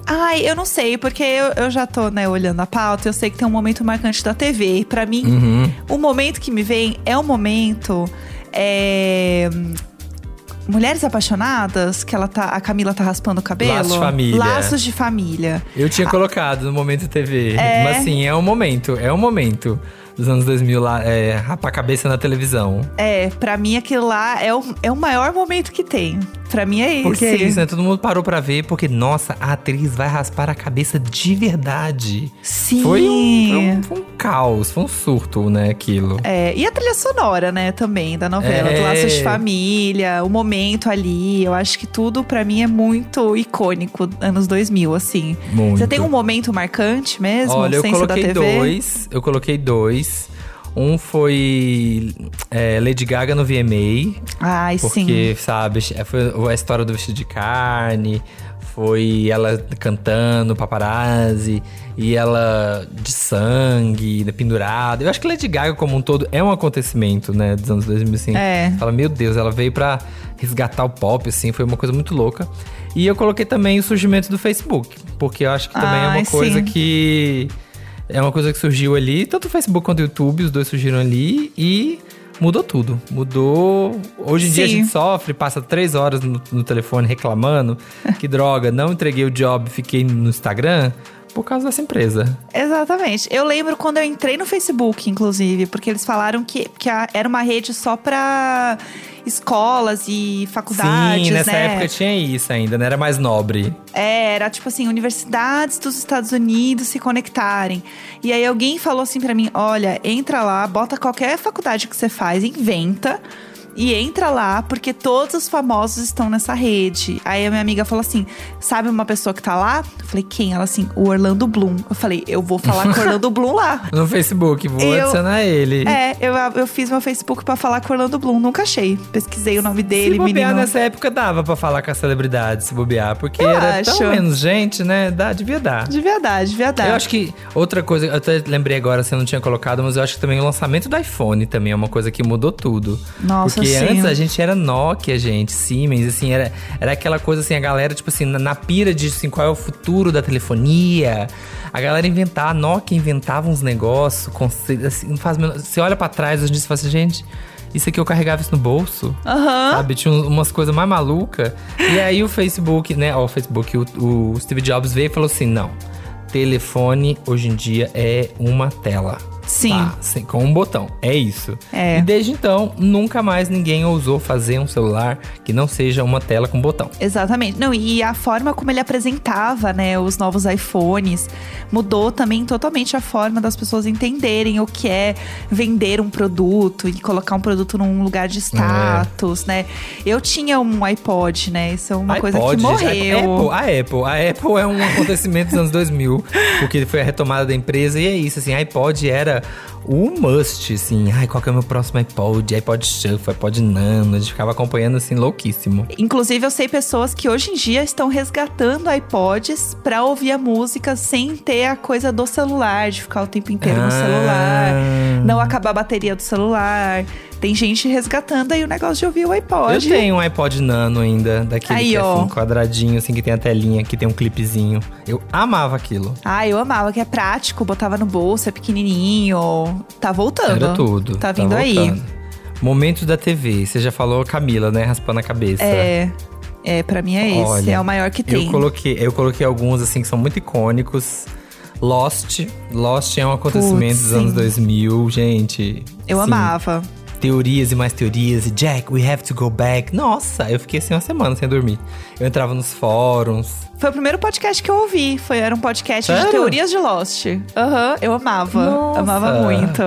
Ai, eu não sei, porque eu, eu já tô, né, olhando a pauta, eu sei que tem um momento marcante da TV. E pra mim, Uhum. o momento que me vem é o momento. é, Mulheres apaixonadas, que ela tá, a Camila tá raspando o cabelo. Laços de família. Laços de família. Eu tinha colocado no Momento TV. É. Mas sim, é um momento, é um momento dos anos 2000 lá, é, rapar a cabeça na televisão. É, pra mim aquilo lá é o, é o maior momento que tem. Pra mim é esse. Porque é isso, né? Todo mundo parou pra ver, porque, nossa, a atriz vai raspar a cabeça de verdade. Sim. Foi um, foi um, um caos, foi um surto, né, aquilo. É, e a trilha sonora, né, também, da novela, É. do Laços de Família, o momento ali. Eu acho que tudo, pra mim, é muito icônico, anos 2000, assim. Muito. Você tem um momento marcante mesmo, Olha, eu coloquei dois. Eu coloquei dois. Um foi é, Lady Gaga no VMA. Ai, Porque, sim. sabe, foi a história do vestido de carne, foi ela cantando paparazzi, e ela de sangue, né, pendurada. Eu acho que Lady Gaga, como um todo, é um acontecimento, né, dos anos 2000, assim. É. Fala, meu Deus, ela veio pra resgatar o pop, assim, foi uma coisa muito louca. E eu coloquei também o surgimento do Facebook, porque eu acho que também é Ai, uma coisa sim. que. É uma coisa que surgiu ali, tanto o Facebook quanto o YouTube, os dois surgiram ali, e mudou tudo. Mudou. Hoje em dia a Sim. gente sofre, passa três horas no, no telefone reclamando <laughs> que droga, não entreguei o job, fiquei no Instagram por causa dessa empresa. Exatamente. Eu lembro quando eu entrei no Facebook, inclusive, porque eles falaram que, que a- era uma rede só pra escolas e faculdades, Sim, nessa né? época tinha isso ainda, né? Era mais nobre. É, era tipo assim, universidades dos Estados Unidos se conectarem. E aí alguém falou assim pra mim: olha, entra lá, bota qualquer faculdade que você faz, inventa. E entra lá, porque todos os famosos estão nessa rede. Aí a minha amiga falou assim: sabe uma pessoa que tá lá? Eu falei, quem? Ela assim, o Orlando Bloom. Eu falei, eu vou falar com o Orlando <laughs> Bloom lá. No Facebook, vou Eu- adicionar ele. É, eu, eu fiz meu Facebook pra falar com o Orlando Bloom, nunca achei. Pesquisei o nome Se dele, bobear menino. nessa época dava pra falar com a celebridade, se bobear. Porque Eu era acho. tão menos gente, né? Dá, devia dar. De verdade, de verdade. Eu acho que outra coisa, eu até lembrei agora, você não tinha colocado, mas eu acho que também o lançamento do iPhone também é uma coisa que mudou tudo. Nossa, Porque sim. antes a gente era Nokia, gente, Siemens, assim, era, era aquela coisa assim, a galera, tipo assim, na, na pira de assim, qual é o futuro da telefonia. A galera inventava, a Nokia inventava uns negócios, assim, faz, você olha pra trás hoje em dia e fala assim, gente, isso aqui eu carregava isso no bolso. Aham. Sabe? Tinha um- umas coisas mais malucas. E aí o Facebook, né? Ó, o Facebook, o, o Steve Jobs veio e falou assim: não. Telefone hoje em dia é uma tela. Sim. Tá, sem- com um botão. É isso. É. E desde então, nunca mais ninguém ousou fazer um celular que não seja uma tela com botão. Exatamente. Não, e a forma como ele apresentava, né, os novos iPhones, mudou também totalmente a forma das pessoas entenderem o que é vender um produto e colocar um produto num lugar de status, né? Eu tinha um iPod, né? Isso é uma coisa que iPod, morreu. A Apple, a Apple, a Apple é um acontecimento dos anos 2000, <laughs> porque foi a retomada da empresa e é isso, assim, iPod era o must, assim, ai, qual que é o meu próximo iPod? iPod Shuffle, iPod Nano, a gente ficava acompanhando, assim, louquíssimo. Inclusive, eu sei pessoas que hoje em dia estão resgatando iPods pra ouvir a música sem ter a coisa do celular, de ficar o tempo inteiro Ah. no celular, não acabar a bateria do celular. Tem gente resgatando aí o negócio de ouvir o iPod. Eu tenho um iPod Nano ainda, daquele Aí, que é assim, quadradinho, assim, que tem a telinha, que tem um clipezinho. Eu amava aquilo. Ah, eu amava, que é prático, botava no bolso, é pequenininho. Tá voltando. Era tudo. Tá vindo aí. voltando. Momentos da TV. Você já falou Camila, né? Raspando a cabeça. É. É, pra mim é esse. Olha, é o maior que tem. Eu coloquei, eu coloquei alguns, assim, que são muito icônicos. Lost. Lost é um acontecimento Putz, dos anos sim. 2000, gente. Eu Sim, amava. Teorias e mais teorias. E Jack, we have to go back. Nossa, eu fiquei assim uma semana sem dormir. Eu entrava nos fóruns. Foi o primeiro podcast que eu ouvi. Foi, era um podcast de Sério? teorias de Lost. Aham, eu amava. Nossa. Amava muito.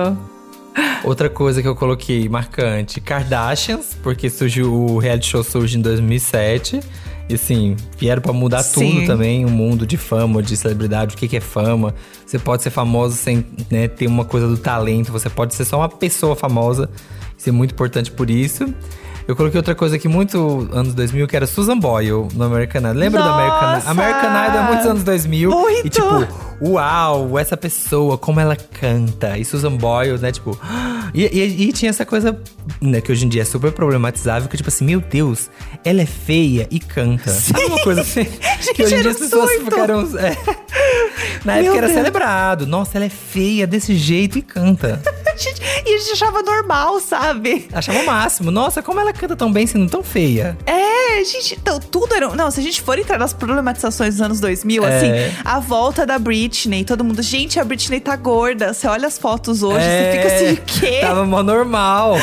Outra coisa que eu coloquei marcante, Kardashians, porque surgiu o reality show surge em 2007. E assim, vieram pra mudar Sim. tudo também, o mundo de fama, de celebridade, o que que é fama. Você pode ser famoso sem né, ter uma coisa do talento, você pode ser só uma pessoa famosa, ser muito importante por isso. Eu coloquei outra coisa aqui muito anos 2000, que era Susan Boyle no American Idol. Lembra do American Idol? Nossa! American Idol é muitos anos 2000. Muito! E tipo, uau, essa pessoa, como ela canta. E Susan Boyle, né, tipo... <gasps> E, e- e tinha essa coisa, né, que hoje em dia é super problematizável, que tipo assim, meu Deus, ela é feia e canta. Sabe uma coisa assim? <laughs> que hoje em dia as pessoas surto. ficaram... é. <laughs> Na Meu época era Deus. celebrado. Nossa, ela é feia desse jeito e canta. <laughs> Gente, e a gente achava normal, sabe? Achava o máximo. Nossa, como ela canta tão bem sendo tão feia. É, gente, então, tudo era. Não, se a gente for entrar nas problematizações dos anos 2000, É. assim, a volta da Britney, todo mundo, gente, a Britney tá gorda. Você olha as fotos hoje, É, você fica assim, o quê? Tava mó normal.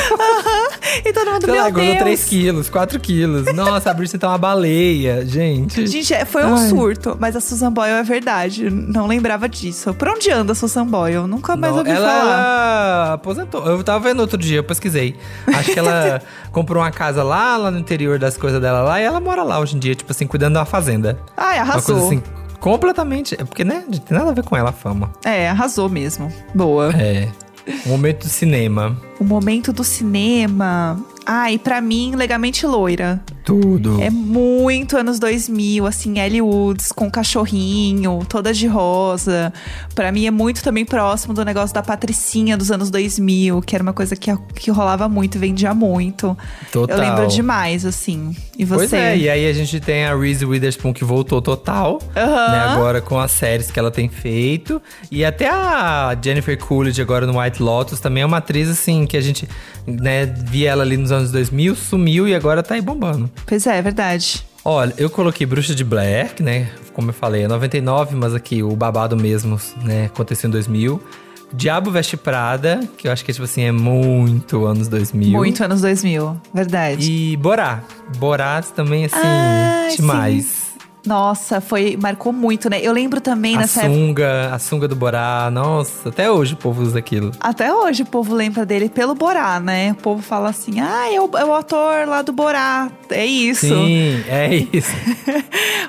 E todo mundo, Sei meu lá, Deus. 3 quilos, 4 quilos. Nossa, a Britney tá uma baleia, gente. Gente, é, foi um Ai. surto, mas a Susan Boyle é verdade. Não lembrava disso. Por onde anda a Susan Boyle? Nunca mais Não, ouvi ela, falar. ela aposentou. Eu tava vendo outro dia, eu pesquisei. Acho que ela <laughs> comprou uma casa lá, lá no interior das coisas dela lá, e ela mora lá hoje em dia, tipo assim, cuidando uma fazenda. Ai, Uma arrasou. coisa assim, completamente. É porque, né, não tem nada a ver com ela a fama. É, arrasou mesmo. Boa. É. Momento do cinema. O momento do cinema. Ai, pra mim, Legamente Loira. Tudo. É muito anos 2000, assim, Ellie Woods com cachorrinho, toda de rosa. Pra mim é muito também próximo do negócio da Patricinha dos anos 2000, que era uma coisa que, que rolava muito, vendia muito. Total. Eu lembro demais, assim. E você? Pois é, e aí a gente tem a Reese Witherspoon que voltou total, Aham. né, agora com as séries que ela tem feito. E até a Jennifer Coolidge agora no White Lotus também é uma atriz assim que a gente, né, via ela ali nos anos 2000, sumiu e agora tá aí bombando. Pois é, é verdade. Olha, eu coloquei Bruxa de Blair, que, né, como eu falei, é 99, mas aqui o babado mesmo, né, aconteceu em 2000. Diabo Veste Prada, que eu acho que, tipo assim, é muito anos 2000. Muito anos 2000, verdade. E Borá. Borá também, assim, Ai, demais. sim. Nossa, foi marcou muito, né? Eu lembro também A nessa época. sunga, a sunga do Borá, nossa, até hoje o povo usa aquilo. Até hoje o povo lembra dele pelo Borá, né? O povo fala assim: ah, é o, é o ator lá do Borá. É isso. Sim, é <laughs> isso.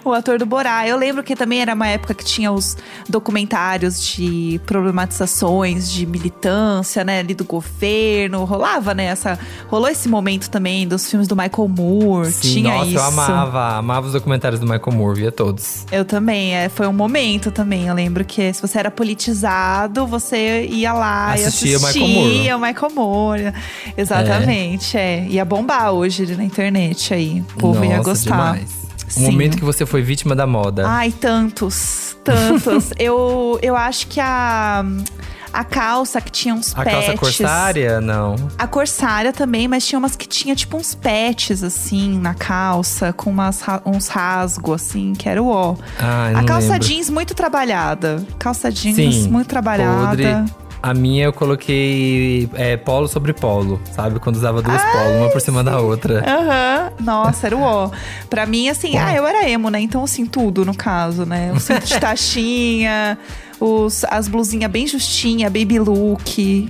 o ator do Borá. Eu lembro que também era uma época que tinha os documentários de problematizações de militância, né? Ali do governo. Rolava, né? Essa, rolou esse momento também dos filmes do Michael Moore. Sim, tinha nossa, isso. eu amava, amava os documentários do Michael Moore, via todos. Eu também, é, foi um momento também. Eu lembro que se você era politizado, você ia lá Assistia e o Michael assistia o Michael Moore. Exatamente, é. Ia bombar hoje na internet aí. O povo ia Nossa, gostar. demais. O Sim. momento que você foi vítima da moda. Ai, tantos, tantos. <laughs> eu, eu acho que a, a calça que tinha uns a patches. calça corsária, não. A corsária também, mas tinha umas que tinha tipo uns patches assim na calça, com umas, uns rasgos assim, que era o ó. Ai, A calça lembro. jeans muito trabalhada. Calça jeans Sim, muito trabalhada. podre. A minha eu coloquei é, polo sobre polo, sabe? Quando usava duas polos, uma por cima da outra. Aham, nossa, era o ó. Pra mim, assim, ah, eu era emo, né? Então, assim, tudo no caso, né? O cinto <laughs> de taxinha, os, as blusinhas bem justinha, baby look.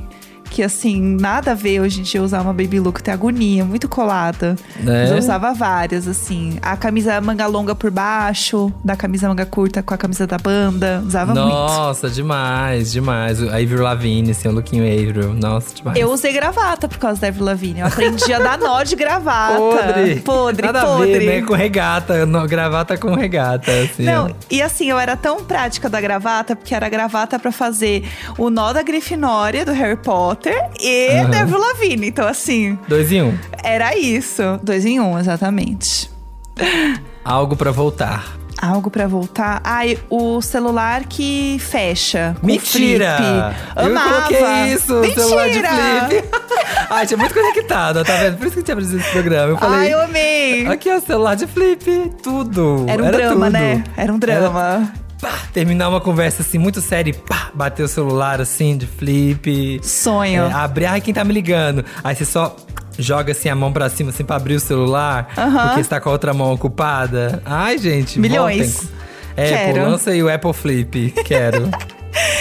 Que assim, nada a ver hoje em dia usar uma baby look, tem agonia, muito colada. Mas eu usava várias, assim. A camisa manga longa por baixo, da camisa manga curta com a camisa da banda. Usava muito. Nossa, demais, demais. A Avril Lavigne, assim, o lookinho Avril. Nossa, demais. Eu usei gravata por causa da Avril Lavigne. Eu aprendi a dar nó de gravata. Podre. Podre, Nada podre. a ver, né? Com regata, no- gravata com regata, assim. Não, e assim, eu era tão prática da gravata, porque era gravata pra fazer o nó da Grifinória do Harry Potter e Aham. da Avril Lavigne. Então, assim, Dois em um. era isso. Dois em um, exatamente. Algo pra voltar. Algo pra voltar. Ai, o celular que fecha. Mentira! flip. Eu Amava. coloquei isso Mentira! celular de flip. <laughs> Ai, tinha muito conectado, tá vendo? Por isso que tinha aparecido esse programa. Eu falei. Ai, eu amei. Aqui, ó, celular de flip, tudo. Era um drama, tudo. né? Era um drama. Pá, terminar uma conversa assim, muito séria, e pá, bater o celular assim, de flip. Sonho. É, abrir, ai, quem tá me ligando? Aí você só joga assim a mão pra cima, assim, pra abrir o celular, Aham. porque você tá com a outra mão ocupada. Ai, gente, Milhões. voltem. É, pô, Quero. lança aí o Apple Flip, quero. <laughs>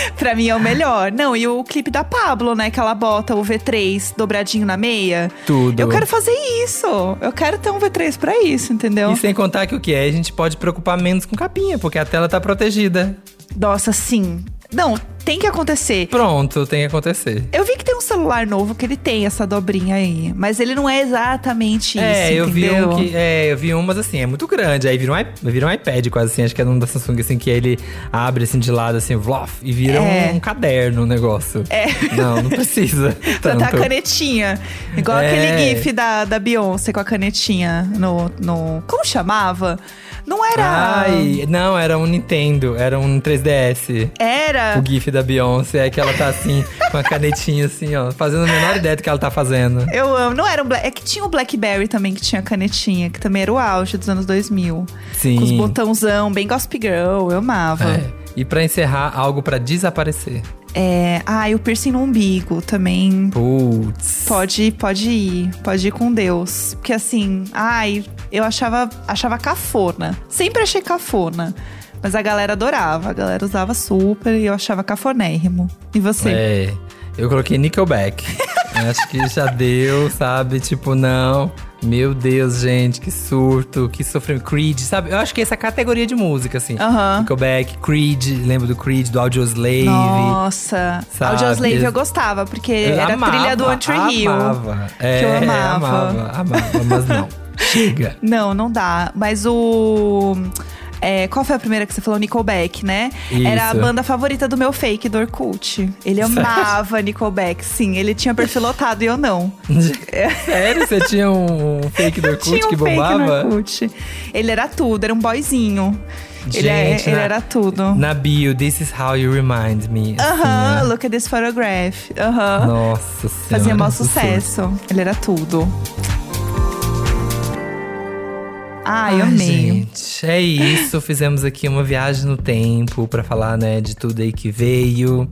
<laughs> Pra mim é o melhor. Não, e o clipe da Pablo, né? Que ela bota o V3 dobradinho na meia. Tudo. Eu quero fazer isso. Eu quero ter um V3 pra isso, entendeu? E sem contar que o que é, a gente pode preocupar menos com capinha, porque a tela tá protegida. Nossa, sim. Não, tem que acontecer. Pronto, tem que acontecer. Eu vi que tem um celular novo que ele tem essa dobrinha aí. Mas ele não é exatamente isso. É, eu vi entendeu? um que. É, eu vi um, mas assim, é muito grande. Aí vira um, vira um iPad quase assim, acho que é um da Samsung, assim, que ele abre assim de lado, assim, vlof, e vira É. um, caderno o negócio. É. Não, não precisa. <laughs> Tanto. dar a canetinha. Igual É. aquele gif da, da Beyoncé com a canetinha no, no. Como chamava? Não era. Ai, não, era um Nintendo, era um 3DS. Era. O GIF da Beyoncé é que ela tá assim, com a canetinha assim, ó, fazendo a menor ideia do que ela tá fazendo. Eu amo. Não era um Black. É que tinha o Blackberry também, que tinha canetinha, que também era o auge dos anos 2000. Sim. Com os botãozão, bem Gossip Girl. Eu amava. É. E pra encerrar, algo pra desaparecer. É. Ah, o piercing no umbigo também. Putz. Pode, pode ir. Pode ir com Deus. Porque assim, ai, eu achava, achava cafona. Sempre achei cafona. Mas a galera adorava. A galera usava super e eu achava cafonérrimo. E você? É, eu coloquei Nickelback. Acho que já deu, sabe? Tipo, não. Meu Deus, gente, que surto, que sofrimento. Creed, sabe? Eu acho que essa categoria de música, assim. Aham. Nickelback, Creed, lembro do Creed, do Audioslave. Nossa, Sabe? Audioslave eu gostava, porque Eu era a amava, trilha do Tree Hill. Amava. É, que eu amava. amava, amava, mas não. <laughs> Chega. Não, não dá. Mas o. é, qual foi a primeira que você falou? Nickelback, né? Era a Isso. banda favorita do meu fake do Orkut. Ele amava Nickelback, sim. Ele tinha perfil lotado e eu não. <laughs> Sério? Você tinha um fake do <laughs> Orkut tinha um que bombava? Orkut. Ele era tudo, era um boyzinho. ele é- Gente, ele na- era tudo. Na bio, this is how you remind me. assim, Aham, né? look at this photograph. Aham. Nossa senhora. Fazia maior sucesso. Ele era tudo. Ai, Ai, amei. gente, é isso. Fizemos aqui uma viagem no tempo pra falar, né, de tudo aí que veio,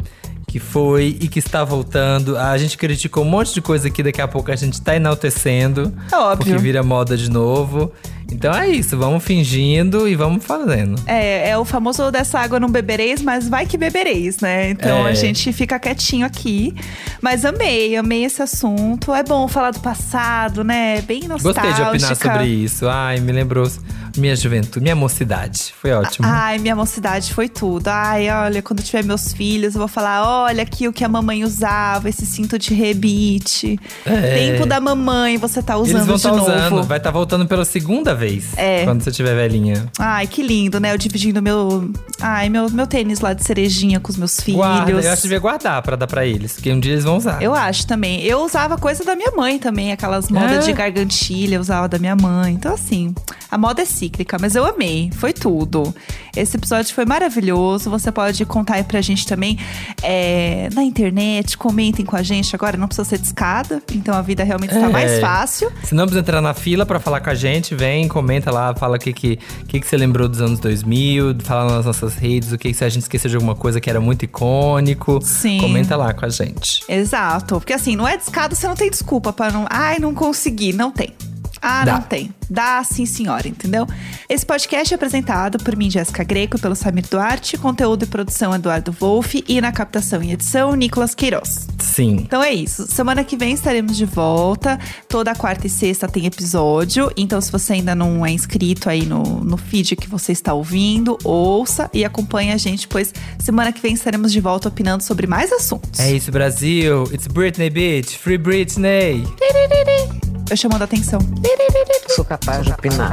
que foi e que está voltando. A gente criticou um monte de coisa aqui, daqui a pouco a gente tá enaltecendo. É óbvio. Porque vira moda de novo. Então é isso, vamos fingindo e vamos fazendo. É, é o famoso dessa água não bebereis, mas vai que bebereis, né? Então É. a gente fica quietinho aqui. Mas amei, amei esse assunto. É bom falar do passado, né? Bem nostálgica. Gostei de opinar sobre isso. Ai, me lembrou minha juventude, minha mocidade. Foi ótimo. Ai, minha mocidade foi tudo. Ai, olha, quando tiver meus filhos, eu vou falar: olha aqui o que a mamãe usava, esse cinto de rebite. Tempo da mamãe, você tá usando É. Eles vão de estar novo. usando, vai estar voltando pela segunda vez. É. Quando você tiver velhinha. Ai, que lindo, né? Eu dividindo meu. Ai, meu, meu tênis lá de cerejinha com os meus filhos. Guarda, eu acho que devia guardar pra dar pra eles, porque um dia eles vão usar. Eu acho também. Eu usava coisa da minha mãe também, aquelas modas É? de gargantilha, eu usava da minha mãe. Então, assim, a moda é cíclica, mas eu amei. Foi tudo. Esse episódio foi maravilhoso. Você pode contar aí pra gente também é, na internet, comentem com a gente. Agora não precisa ser de escada, então a vida realmente está É. mais fácil. Se não precisa entrar na fila pra falar com a gente, vem, comenta lá, fala o que, que, que, que você lembrou dos anos 2000, fala nas nossas redes, o que, que se a gente esqueceu de alguma coisa que era muito icônico. Sim. Comenta lá com a gente. Exato. Porque assim, não é de escada, você não tem desculpa para não. Ai, não consegui. Não tem. Ah, Dá. não tem. Dá sim, senhora, entendeu? Esse podcast é apresentado por mim, Jéssica Greco, e pelo Samir Duarte, conteúdo e produção Eduardo Wolff e na captação e edição, Nicolas Queiroz. Sim. Então é isso. Semana que vem estaremos de volta. Toda quarta e sexta tem episódio. Então, se você ainda não é inscrito aí no, no feed que você está ouvindo, ouça e acompanhe a gente, pois semana que vem estaremos de volta opinando sobre mais assuntos. É isso, Brasil. It's Britney, bitch. Free Britney vai chamando a atenção. Sou capaz de opinar.